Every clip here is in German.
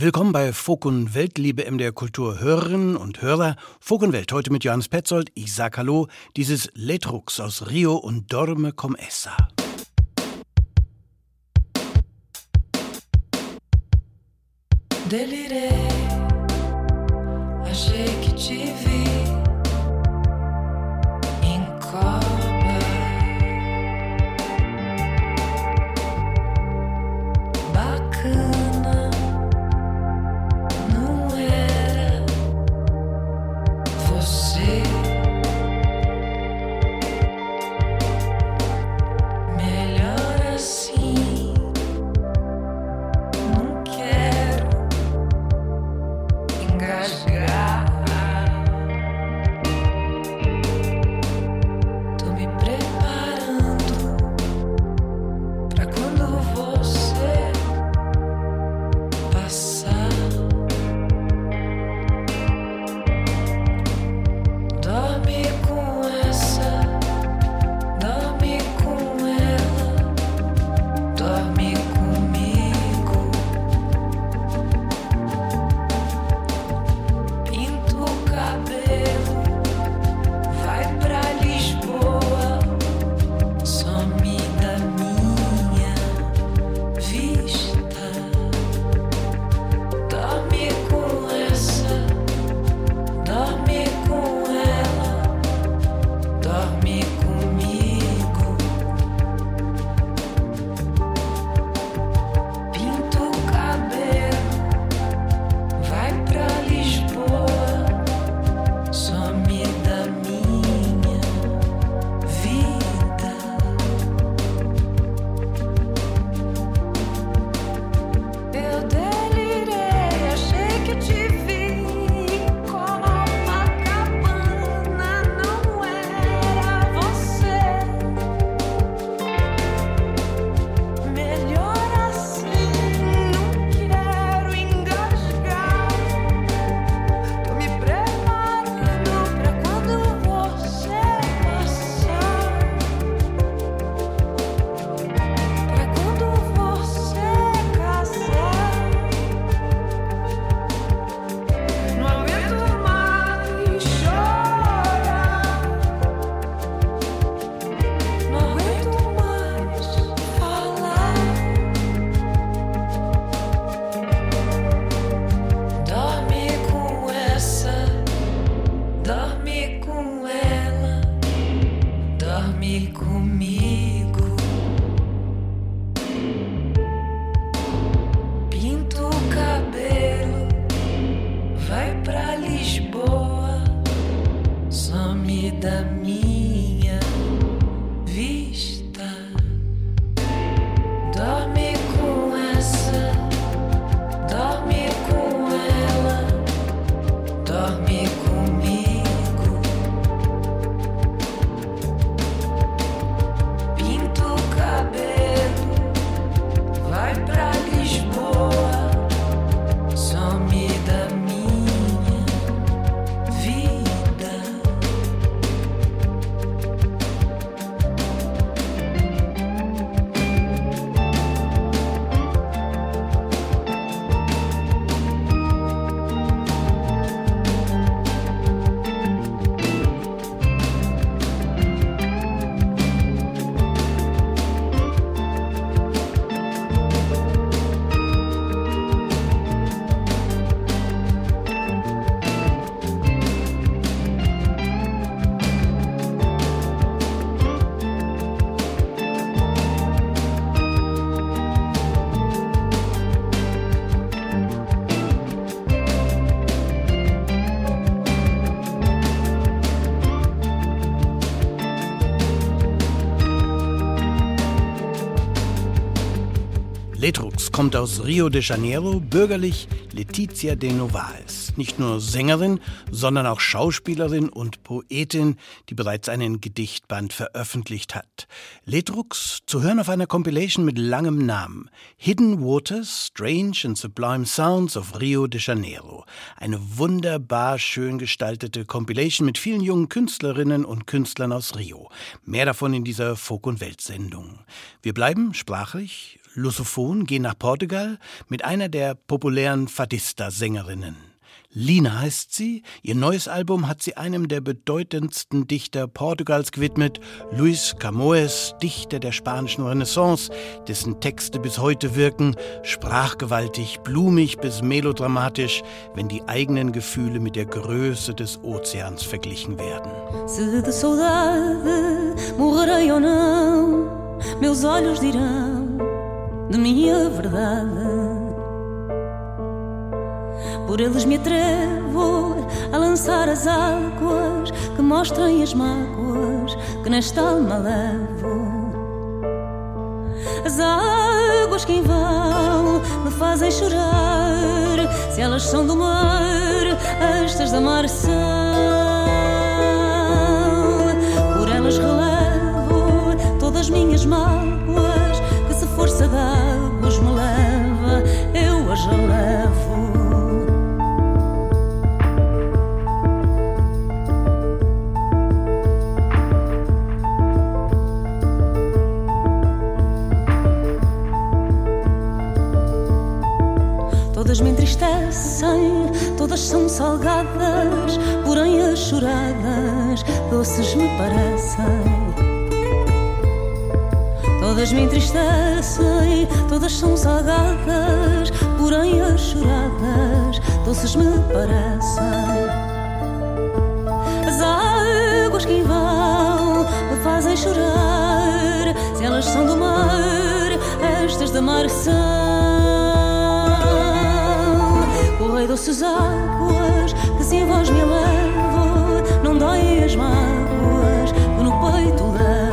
Willkommen bei Folk und Welt, liebe MDR Kultur Hörerinnen und Hörer. Folk und Welt heute mit Johannes Petzold. Ich sag Hallo, dieses Letrux aus Rio und Dorme com essa. Delirei, achei que te vi aus Rio de Janeiro, bürgerlich Letizia de Novaes. Nicht nur Sängerin, sondern auch Schauspielerin und Poetin, die bereits einen Gedichtband veröffentlicht hat. Letrux zu hören auf einer Compilation mit langem Namen. Hidden Waters, Strange and Sublime Sounds of Rio de Janeiro. Eine wunderbar schön gestaltete Compilation mit vielen jungen Künstlerinnen und Künstlern aus Rio. Mehr davon in dieser Folk- und Welt-Sendung. Wir bleiben sprachlich Lusophon gehen nach Portugal mit einer der populären Fadista-Sängerinnen. Lina heißt sie. Ihr neues Album hat sie einem der bedeutendsten Dichter Portugals gewidmet, Luis Camões, Dichter der spanischen Renaissance, dessen Texte bis heute wirken, sprachgewaltig, blumig bis melodramatisch, wenn die eigenen Gefühle mit der Größe des Ozeans verglichen werden. Se de saudade morrerei ou não, meus olhos dirão de minha verdade. Por eles me atrevo a lançar as águas que mostrem as mágoas que nesta alma levo. As águas que em vão me fazem chorar, se elas são do mar, estas da mar são. Por elas relevo todas as minhas mágoas, me leva, eu as relevo. Todas me entristecem, todas são salgadas, porém as choradas doces me parecem. Todas me entristecem, todas são salgadas, porém as choradas doces me parecem. As águas que vão me fazem chorar, se elas são do mar, estas da mar são. Correi doces águas que se em vós me elevo, não doem as mágoas que no peito levo.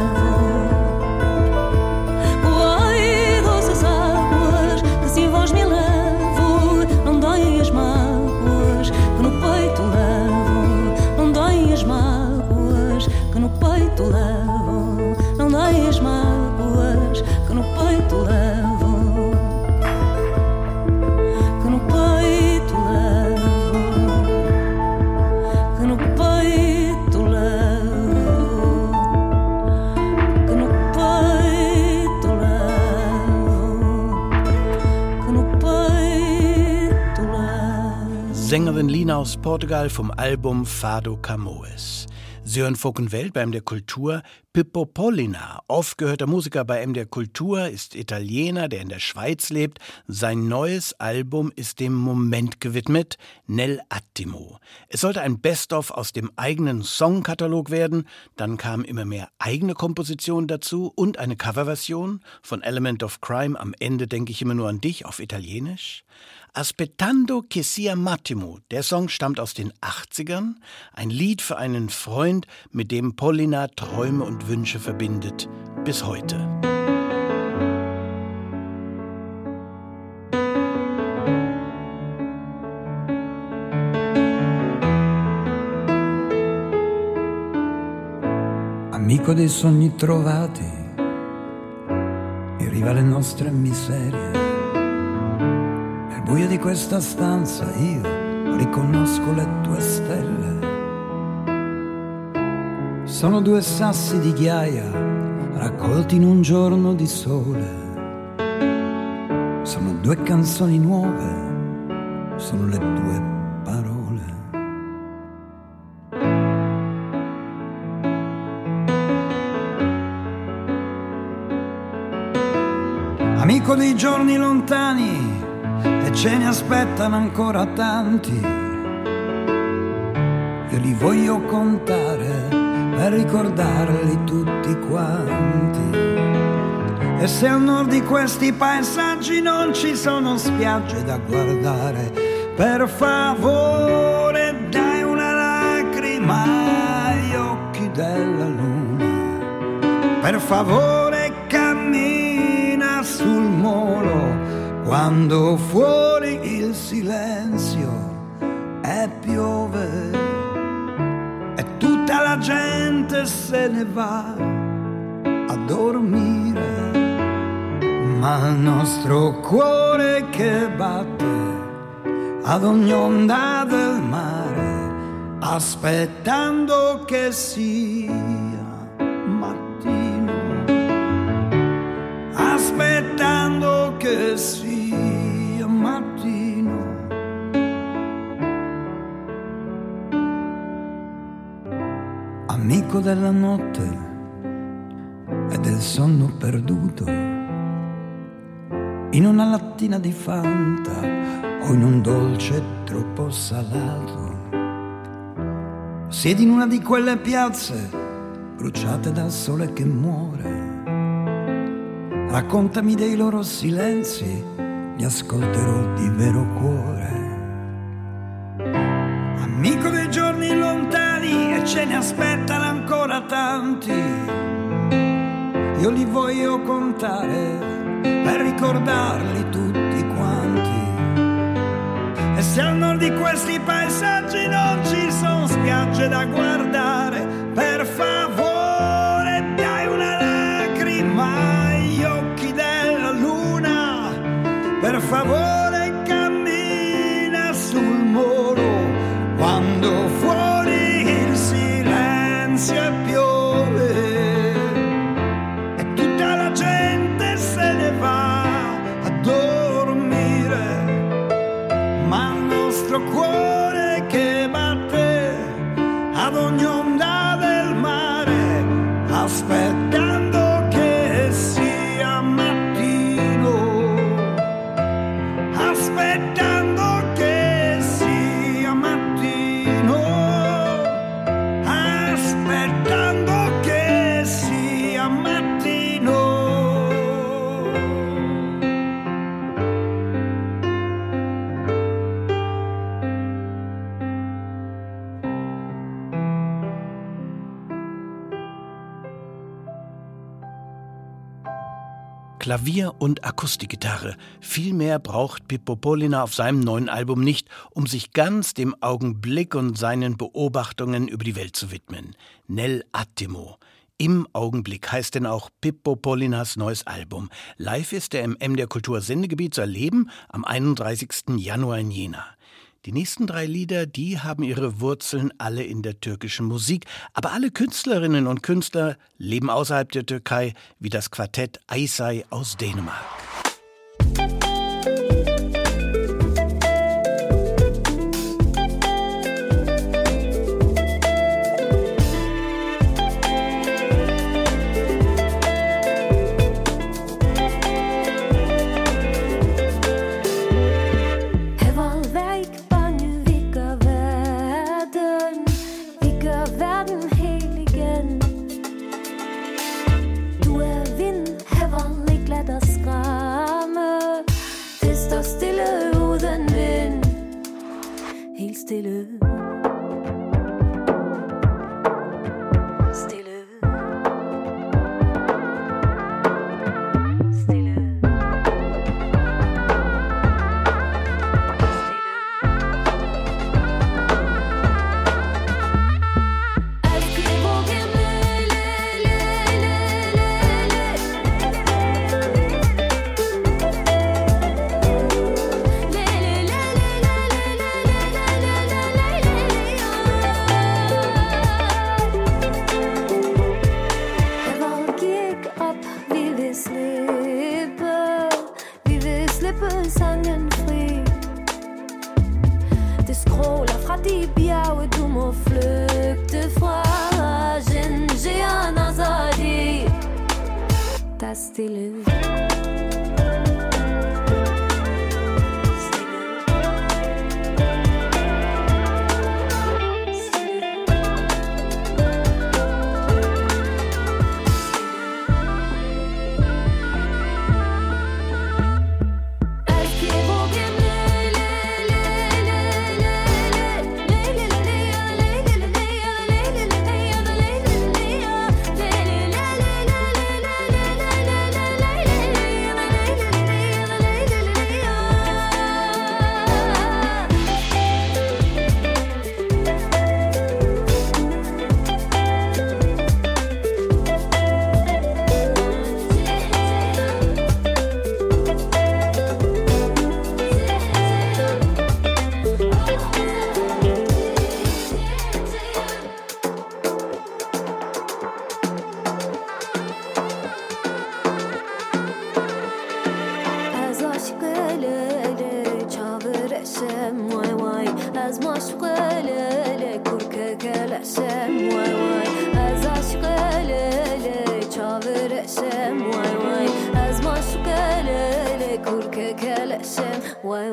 Sängerin Lina aus Portugal vom Album Fado Camões. Sie hören Folk und Welt bei MDR Kultur. Pippo Pollina, oft gehörter Musiker bei MDR Kultur, ist Italiener, der in der Schweiz lebt. Sein neues Album ist dem Moment gewidmet, Nel Attimo. Es sollte ein Best-of aus dem eigenen Songkatalog werden. Dann kamen immer mehr eigene Kompositionen dazu und eine Coverversion von Element of Crime. Am Ende denke ich immer nur an dich auf Italienisch. Aspettando che sia Mattimo. Der Song stammt aus den 80ern. Ein Lied für einen Freund, mit dem Pollina Träume und Wünsche verbindet. Bis heute. amico dei sogni trovati, in riva alle nostre miserie. Buio di questa stanza io riconosco le tue stelle. Sono due sassi di ghiaia raccolti in un giorno di sole. Sono due canzoni nuove, sono le tue parole. amico dei giorni lontani ce ne aspettano ancora tanti. Io li voglio contare per ricordarli tutti quanti. E se al nord di questi paesaggi non ci sono spiagge da guardare, per favore dai una lacrima agli occhi della luna. Per favore quando fuori il silenzio è piove e tutta la gente se ne va a dormire, ma il nostro cuore che batte ad ogni onda del mare, aspettando che sia mattino, aspettando che sia amico della notte e del sonno perduto. In una lattina di fanta o in un dolce troppo salato. Siedi in una di quelle piazze bruciate dal sole che muore. Raccontami dei loro silenzi, li ascolterò di vero cuore. Amico dei giorni lontani ce ne aspettano ancora tanti. Io li voglio contare per ricordarli tutti quanti. E se al nord di questi paesaggi non ci sono spiagge da guardare, per favore dai una lacrima agli occhi della luna, per favore. Klavier und Akustikgitarre. Viel mehr braucht Pippo Polina auf seinem neuen Album nicht, um sich ganz dem Augenblick und seinen Beobachtungen über die Welt zu widmen. Nel Attimo. Im Augenblick heißt denn auch Pippo Polinas neues Album. Live ist er im M der Kultur Sendegebiet zu erleben am 31. Januar in Jena. Die nächsten drei Lieder, die haben ihre Wurzeln alle in der türkischen Musik, aber alle Künstlerinnen und Künstler leben außerhalb der Türkei, wie das Quartett Aysay aus Dänemark. Restez-le.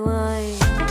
way.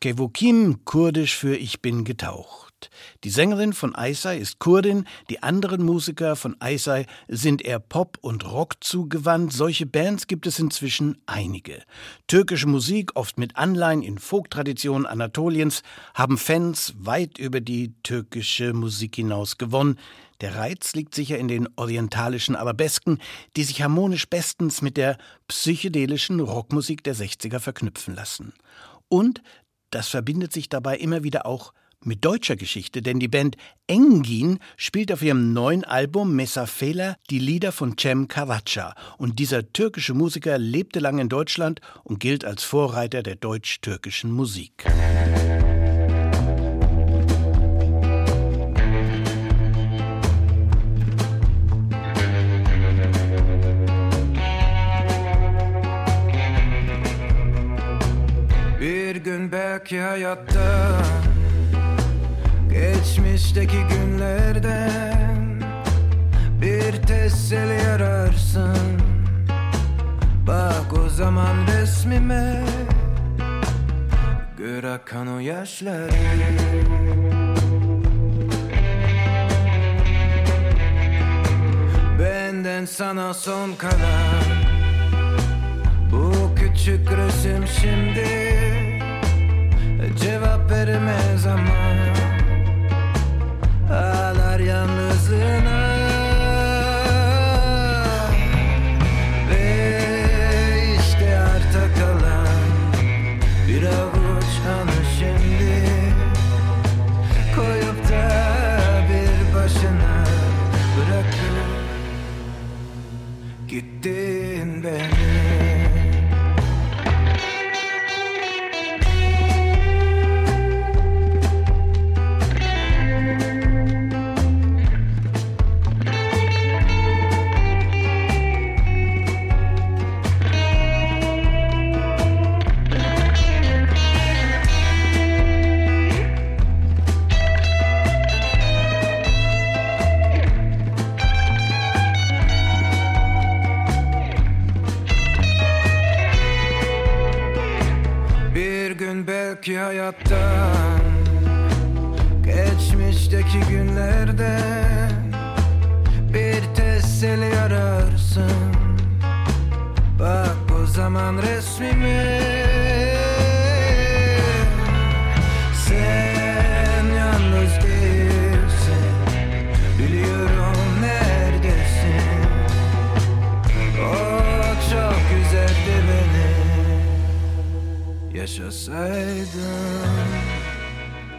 Kevokim, kurdisch für Ich bin getaucht. Die Sängerin von Eisei ist Kurdin, die anderen Musiker von Eisei sind eher Pop- und Rock zugewandt. Solche Bands gibt es inzwischen einige. Türkische Musik, oft mit Anleihen in Folktraditionen Anatoliens, haben Fans weit über die türkische Musik hinaus gewonnen. Der Reiz liegt sicher in den orientalischen Arabesken, die sich harmonisch bestens mit der psychedelischen Rockmusik der 60er verknüpfen lassen. Und das verbindet sich dabei immer wieder auch mit deutscher Geschichte, denn die Band Engin spielt auf ihrem neuen Album Mesafela die Lieder von Cem Karaca. Und dieser türkische Musiker lebte lange in Deutschland und gilt als Vorreiter der deutsch-türkischen Musik. Belki hayatta Geçmişteki günlerden Bir teselli ararsın Bak o zaman resmime Gör akan o yaşları Benden sana son kalan Bu küçük resim şimdi leggeva per mesa mano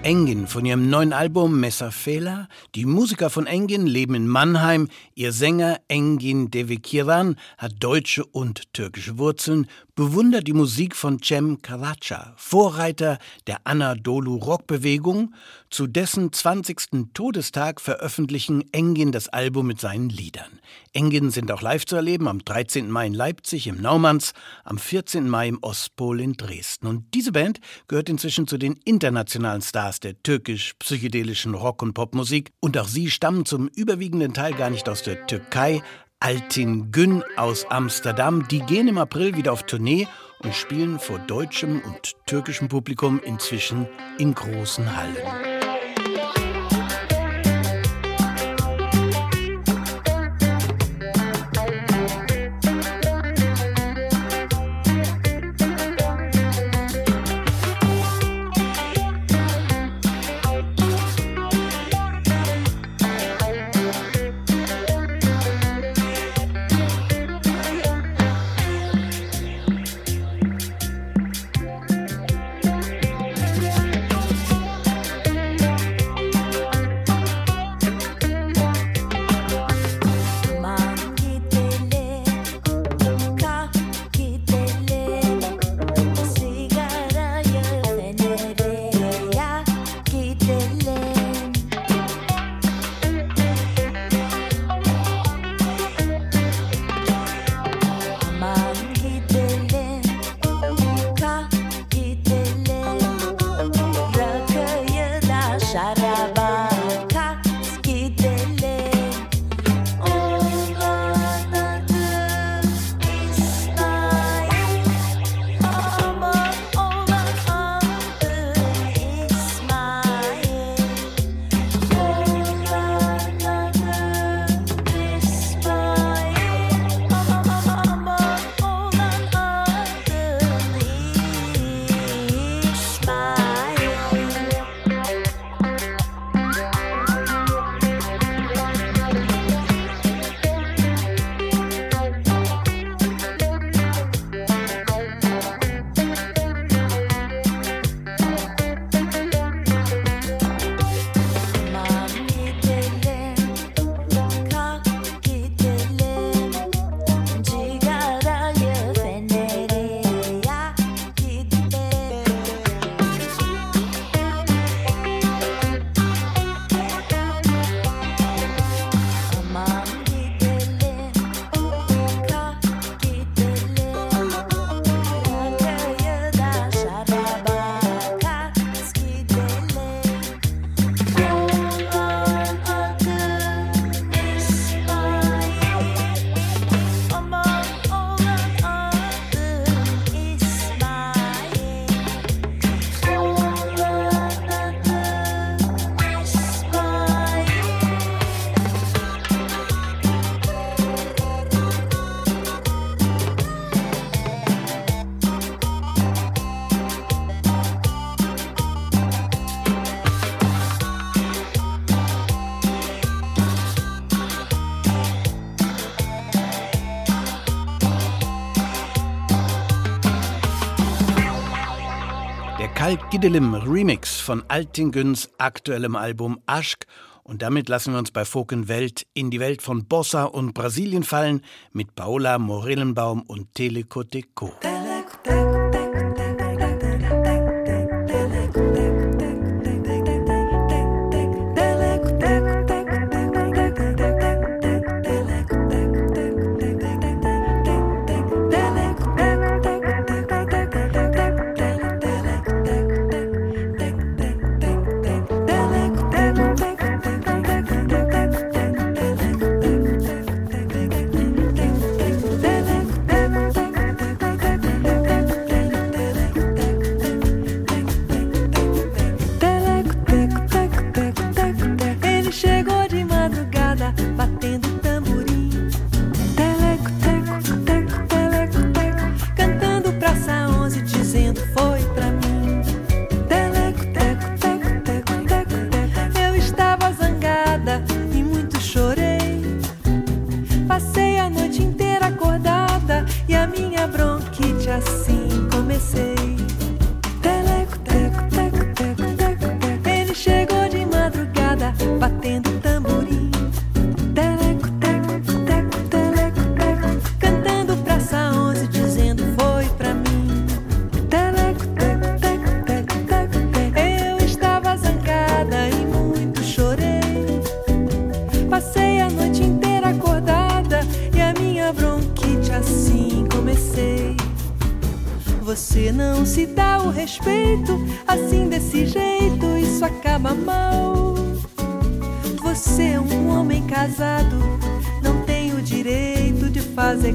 Engin von ihrem neuen Album Mesafela. Die Musiker von Engin leben in Mannheim. Ihr Sänger Engin Devekiran hat deutsche und türkische Wurzeln, bewundert die Musik von Cem Karaca, Vorreiter der Anadolu-Rockbewegung. Zu dessen 20. Todestag veröffentlichen Engin das Album mit seinen Liedern. Engin sind auch live zu erleben am 13. Mai in Leipzig im Naumanns, am 14. Mai im Ostpol in Dresden. Und diese Band gehört inzwischen zu den internationalen Stars der türkisch-psychedelischen Rock- und Popmusik. Und auch sie stammen zum überwiegenden Teil gar nicht aus der Türkei. Altin Gün aus Amsterdam, die gehen im April wieder auf Tournee und spielen vor deutschem und türkischem Publikum inzwischen in großen Hallen. Gidelim Remix von Altingens aktuellem Album Aschk und damit lassen wir uns bei Fokenwelt in die Welt von Bossa und Brasilien fallen mit Paola Morellenbaum und Telecoteco.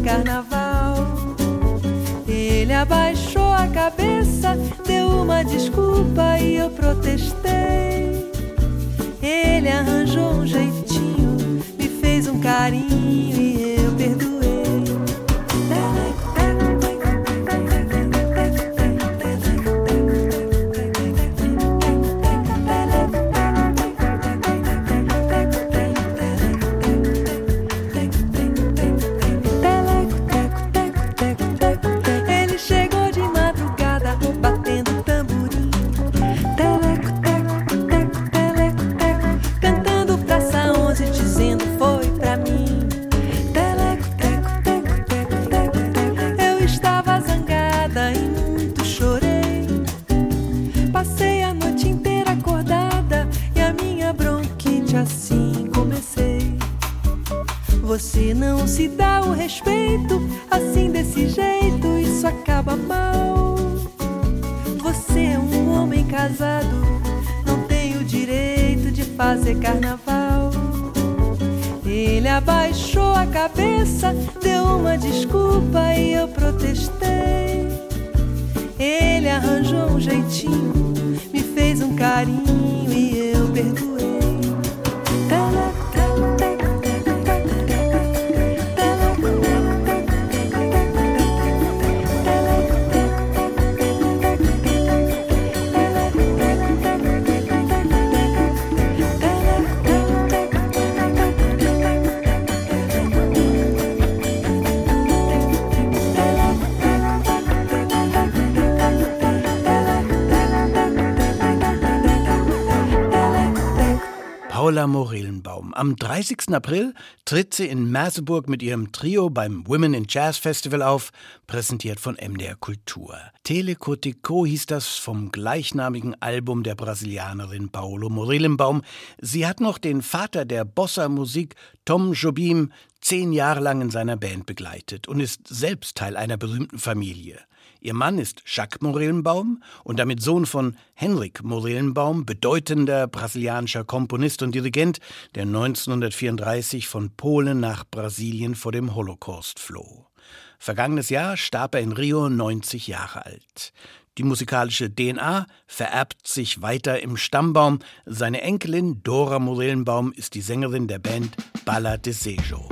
carnaval. 30. April tritt sie in Merseburg mit ihrem Trio beim Women in Jazz Festival auf, präsentiert von MDR Kultur. Telecotico hieß das vom gleichnamigen Album der Brasilianerin Paulo Morellenbaum. Sie hat noch den Vater der Bossa-Musik, Tom Jobim, zehn Jahre lang in seiner Band begleitet und ist selbst Teil einer berühmten Familie. Ihr Mann ist Jacques Morellenbaum und damit Sohn von Henrik Morellenbaum, bedeutender brasilianischer Komponist und Dirigent, der 1934 von Polen nach Brasilien vor dem Holocaust floh. Vergangenes Jahr starb er in Rio 90 Jahre alt. Die musikalische DNA vererbt sich weiter im Stammbaum. Seine Enkelin Dora Morellenbaum ist die Sängerin der Band Balla Desejo. alguma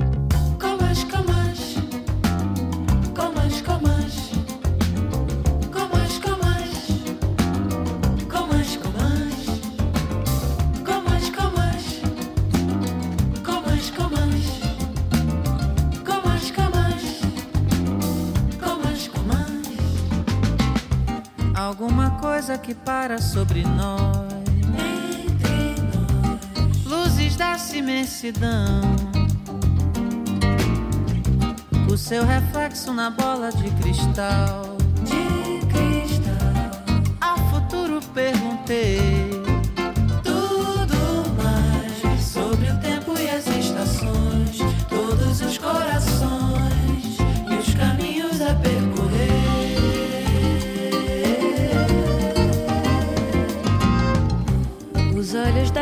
coisa que para sobre nós. Luzes dessa imensidão. O seu reflexo na bola de cristal. De cristal. Ao futuro perguntei.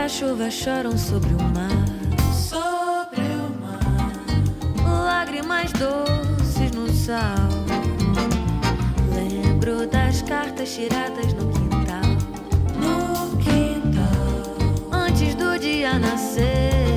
Chuva choram sobre o mar. Sobre o mar, Lágrimas doces no sal. Lembro das cartas tiradas no quintal. no quintal, Antes do dia nascer.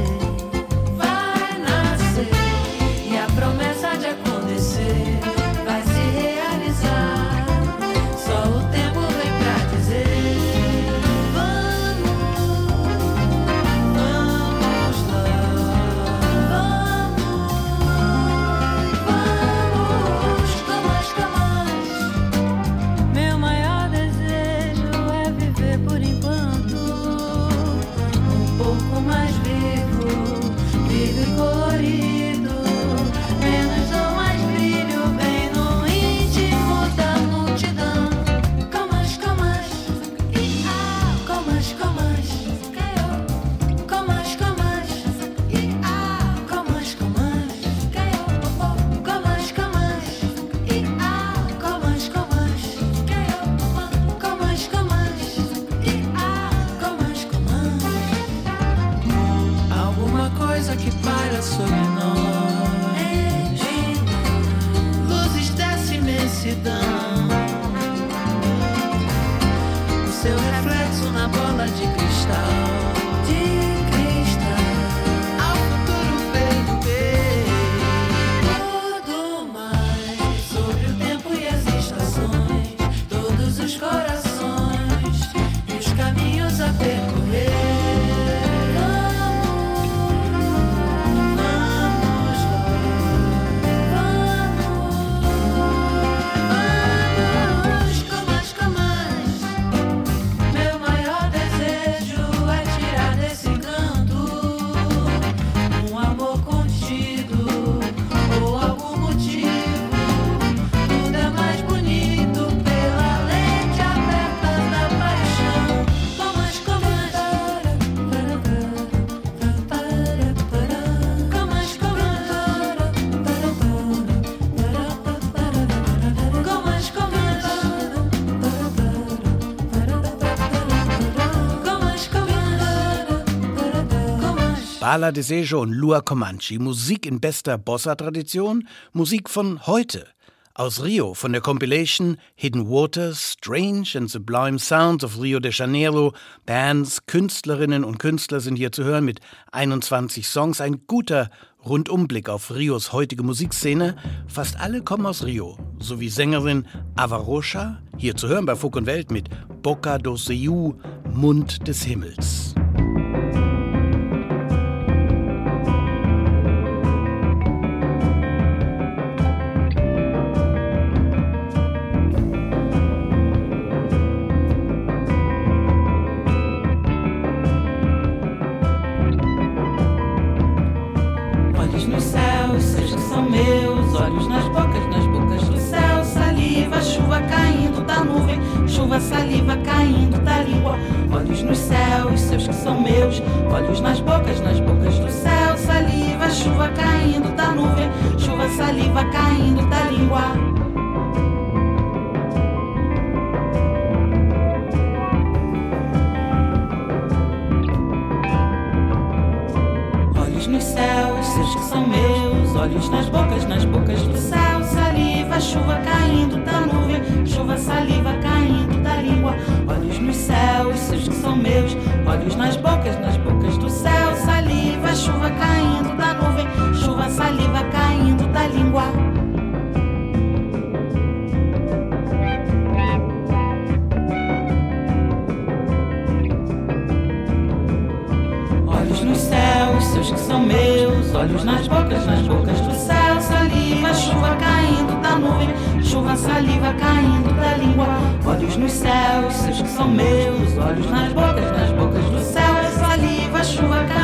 Bala Desejo und Lua Comanche. Musik in bester Bossa-Tradition, Musik von heute. Aus Rio von der Compilation Hidden Waters, Strange and Sublime Sounds of Rio de Janeiro. Bands, Künstlerinnen und Künstler sind hier zu hören mit 21 Songs. Ein guter Rundumblick auf Rios heutige Musikszene. Fast alle kommen aus Rio, sowie Sängerin Avarocha, hier zu hören bei Fug und Welt mit Boca do Seu, Mund des Himmels. São meus. Olhos nas bocas, nas bocas do céu. Saliva, chuva caindo da nuvem. Chuva, saliva caindo da língua. Olhos nos céus, seus que são meus. Olhos nas bocas, nas bocas do céu. Saliva, chuva caindo da nuvem. Chuva, saliva caindo língua. Olhos nos céus, seus que são meus. Olhos nas bocas, nas bocas do céu. Saliva, chuva caindo da nuvem. Chuva, saliva caindo da língua. Olhos nos céus, seus que são meus. Olhos nas bocas, nas bocas do céu. Chuva caindo da nuvem. chuva, saliva caindo da língua. Olhos nos céus, seus que são meus, olhos nas bocas, nas bocas do céu. Saliva, chuva caindo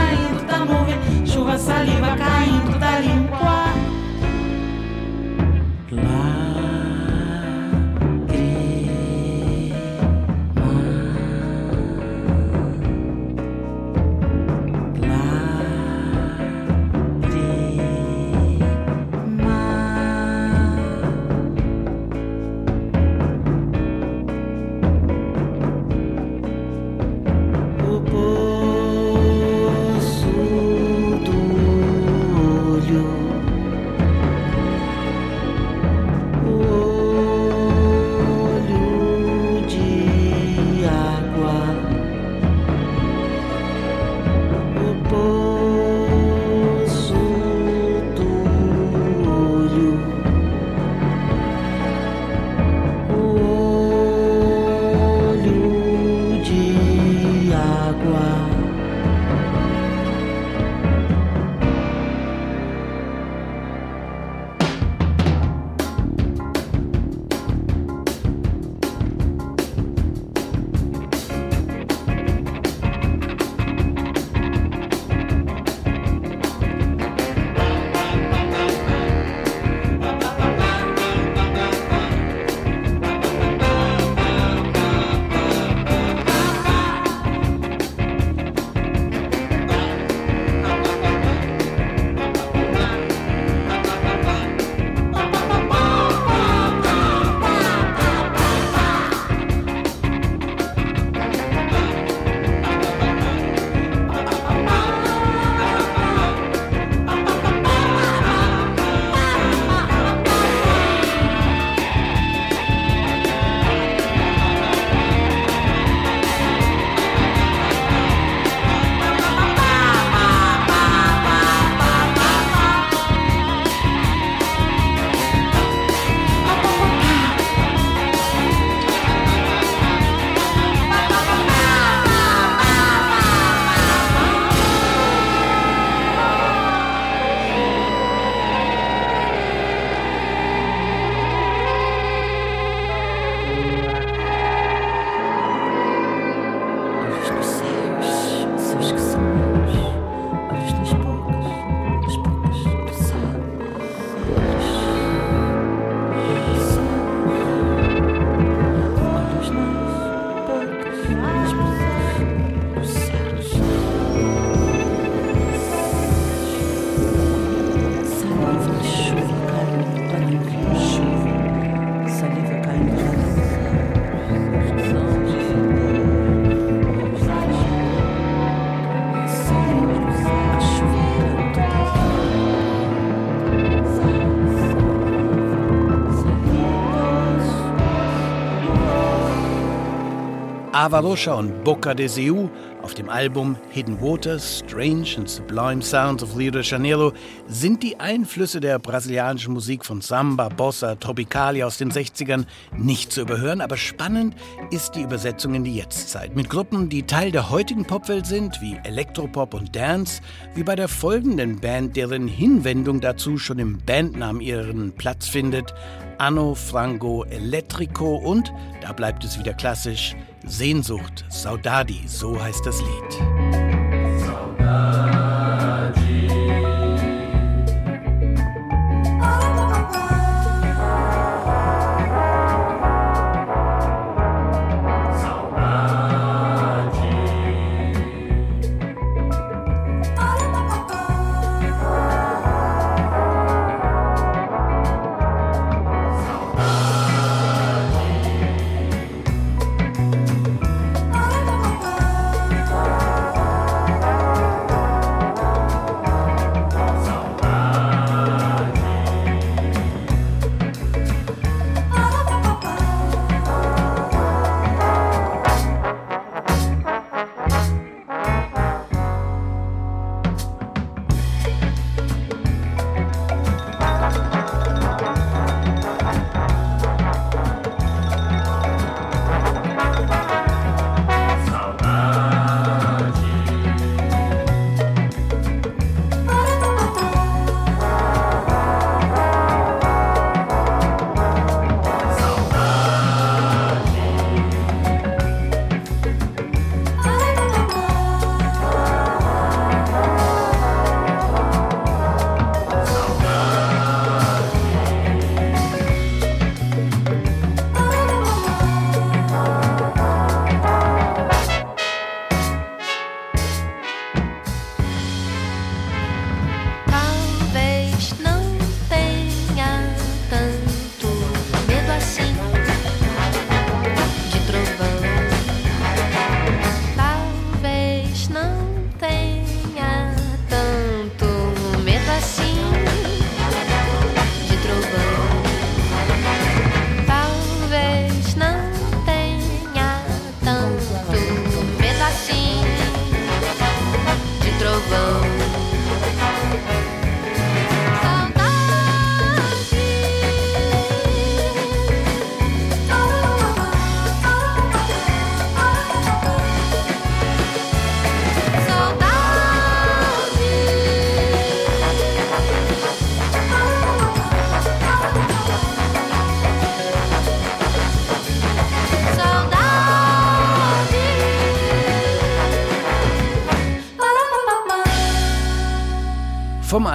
Avarosha und Boca de Seu auf dem Album Hidden Waters, Strange and Sublime Sounds of Rio de Janeiro sind die Einflüsse der brasilianischen Musik von Samba, Bossa, Tropicalia aus den 60ern nicht zu überhören, aber spannend ist die Übersetzung in die Jetztzeit. Mit Gruppen, die Teil der heutigen Popwelt sind, wie Elektropop und Dance, wie bei der folgenden Band, deren Hinwendung dazu schon im Bandnamen ihren Platz findet, Anno Frango Elettrico und, da bleibt es wieder klassisch, Sehnsucht, Saudadi, so heißt das Lied.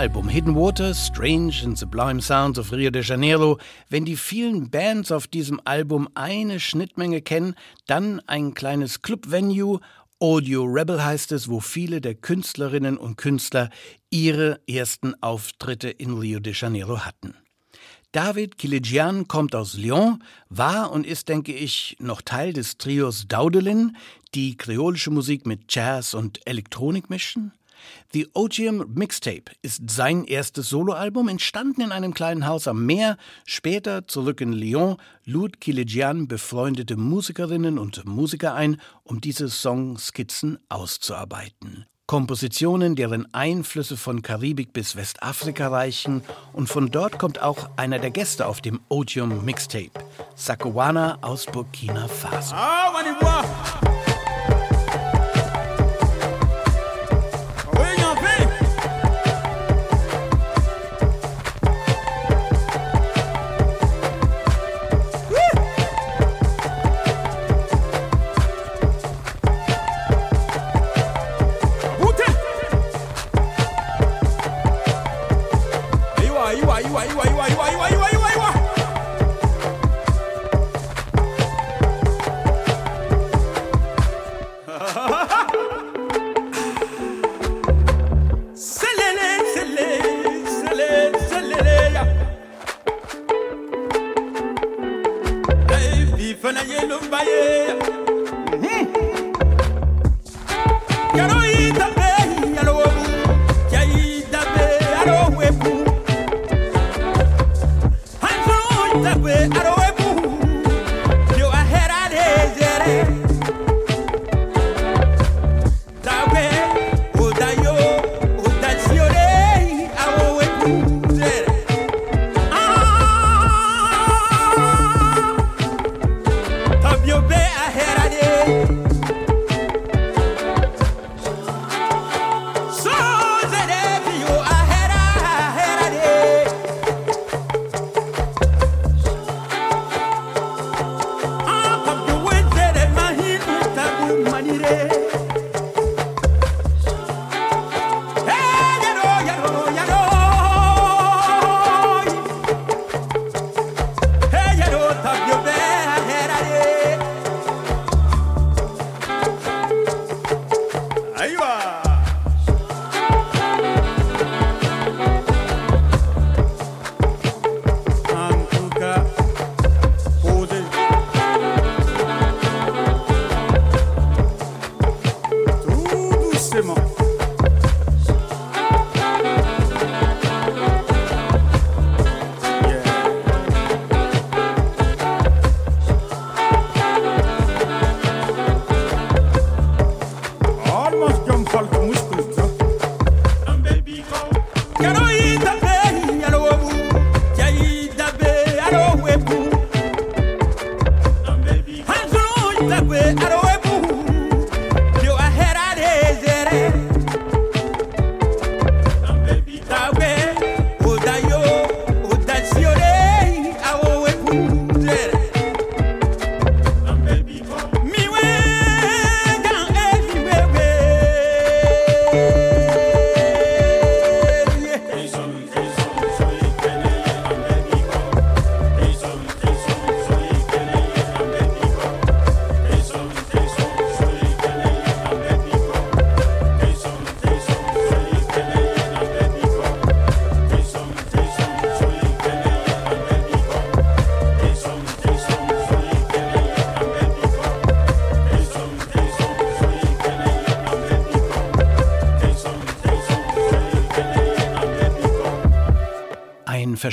Album Hidden Water, Strange and Sublime Sounds of Rio de Janeiro, wenn die vielen Bands auf diesem Album eine Schnittmenge kennen, dann ein kleines Club-Venue, Audio Rebel heißt es, wo viele der Künstlerinnen und Künstler ihre ersten Auftritte in Rio de Janeiro hatten. David Kiligian kommt aus Lyon, war und ist, denke ich, noch Teil des Trios Daudelin, die kreolische Musik mit Jazz und Elektronik mischen. The Otium Mixtape ist sein erstes Soloalbum, entstanden in einem kleinen Haus am Meer. Später, zurück in Lyon, lud Kiligian befreundete Musikerinnen und Musiker ein, um diese Songskizzen auszuarbeiten. Kompositionen, deren Einflüsse von Karibik bis Westafrika reichen. Und von dort kommt auch einer der Gäste auf dem Otium Mixtape, Sakowana aus Burkina Faso. Ah,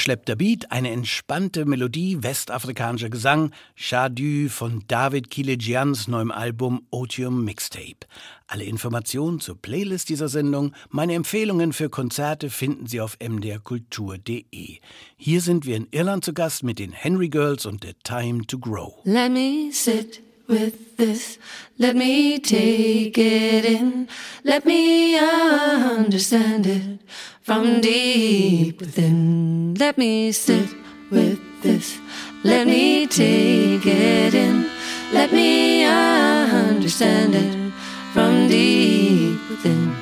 verschleppter Beat, eine entspannte Melodie, westafrikanischer Gesang, Chadu von David Kilegians neuem Album Otium Mixtape. Alle Informationen zur Playlist dieser Sendung, meine Empfehlungen für Konzerte finden Sie auf mdrkultur.de. Hier sind wir in Irland zu Gast mit den Henry Girls und The Time to Grow. Let me sit with this. Let me take it in. Let me understand it. From deep within. Let me sit with this. Let me take it in. Let me understand it from deep within.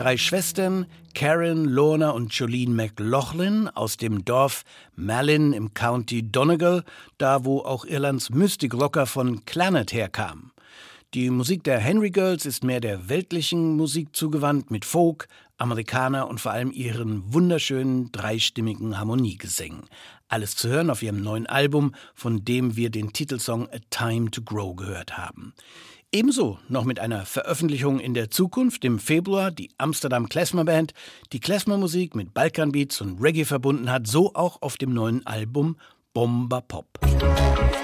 Drei Schwestern, Karen, Lorna und Jolene McLaughlin aus dem Dorf Malin im County Donegal, da wo auch Irlands Mystic Rocker von Clannad herkam. Die Musik der Henry Girls ist mehr der weltlichen Musik zugewandt mit Folk, Amerikaner und vor allem ihren wunderschönen dreistimmigen Harmoniegesängen. Alles zu hören auf ihrem neuen Album, von dem wir den Titelsong A Time to Grow gehört haben. Ebenso noch mit einer Veröffentlichung in der Zukunft im Februar die Amsterdam Klezmer Band, die Klezmer-Musik mit Balkanbeats und Reggae verbunden hat, so auch auf dem neuen Album Bomba Pop. Thank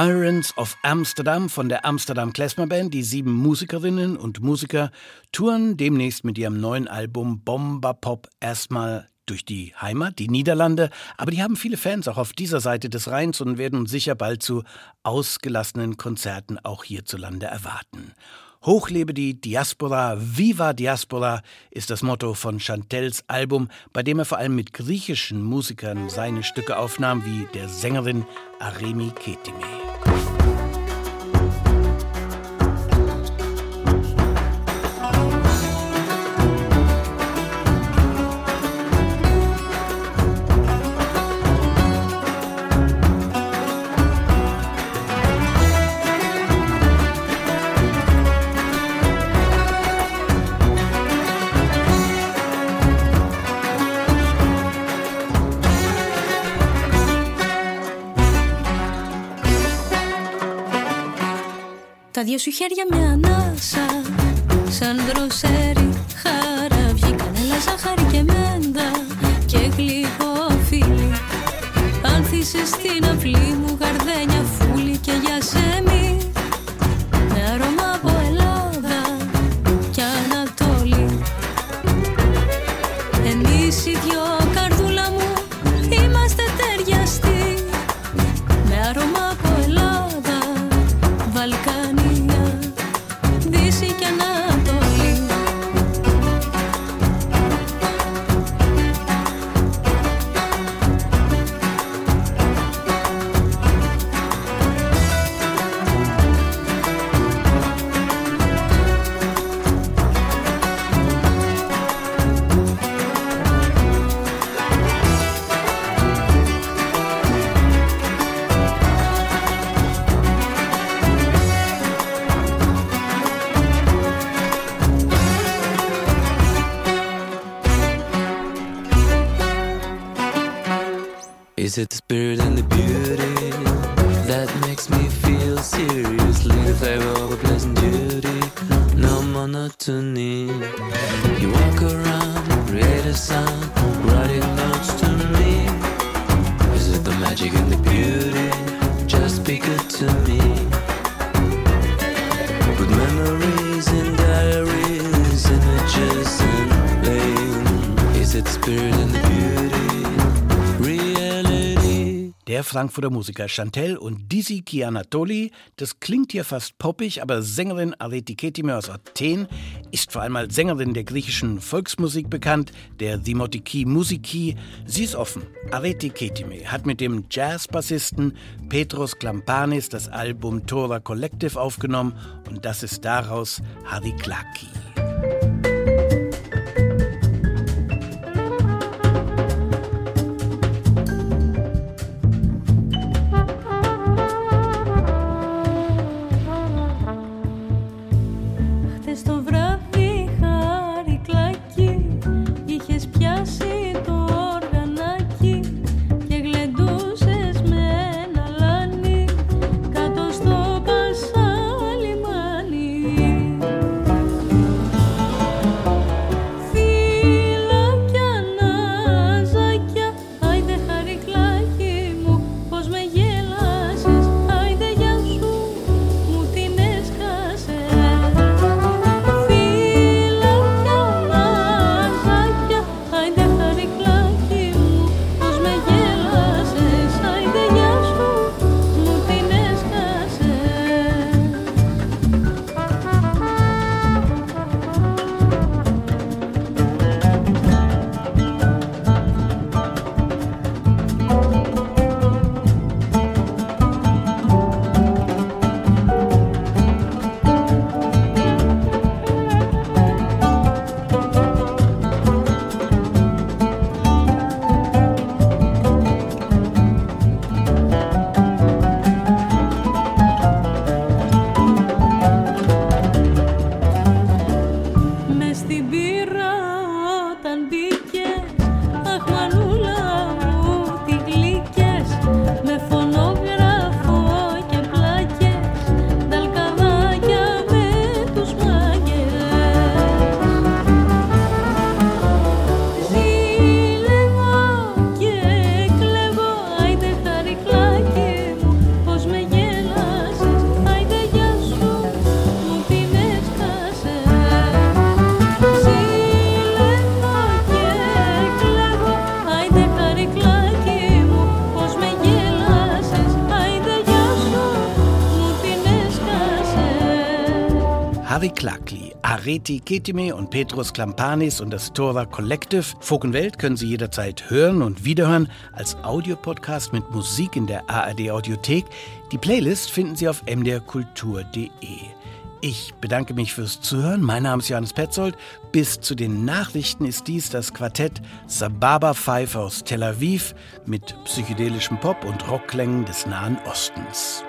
Sirens of Amsterdam von der Amsterdam Klezmer Band. Die sieben Musikerinnen und Musiker touren demnächst mit ihrem neuen Album Bomber Pop erstmal durch die Heimat, die Niederlande, aber die haben viele Fans auch auf dieser Seite des Rheins und werden uns sicher bald zu ausgelassenen Konzerten auch hierzulande erwarten. Hochlebe die Diaspora, Viva Diaspora ist das Motto von Chantels Album, bei dem er vor allem mit griechischen Musikern seine Stücke aufnahm, wie der Sängerin Aremi Ketime. Τα δύο σου χέρια με ανάσα Σαν δροσέρι χαραβγή Κανέλα, ζάχαρη και μέντα Και γλυκό φίλι Άνθησες στην αυλή μου Γαρδένια φούλη και για σεμί Frankfurter Musiker Chantel und Dizzy Kianatoli, das klingt hier fast poppig, aber Sängerin Areti Ketime aus Athen ist vor allem als Sängerin der griechischen Volksmusik bekannt, der Dimotiki Musiki. Sie ist offen. Areti Ketime hat mit dem Jazzbassisten Petros Klampanis das Album Tora Collective aufgenommen und das ist daraus Hariklaki. Harry Klakli, Areti Ketime und Petrus Klampanis und das Tora Collective. Folk und Welt können Sie jederzeit hören und wiederhören als Audiopodcast mit Musik in der ARD Audiothek. Die Playlist finden Sie auf mdrkultur.de. Ich bedanke mich fürs Zuhören. Mein Name ist Johannes Petzold. Bis zu den Nachrichten ist dies das Quartett Sababa Five aus Tel Aviv mit psychedelischem Pop und Rockklängen des Nahen Ostens.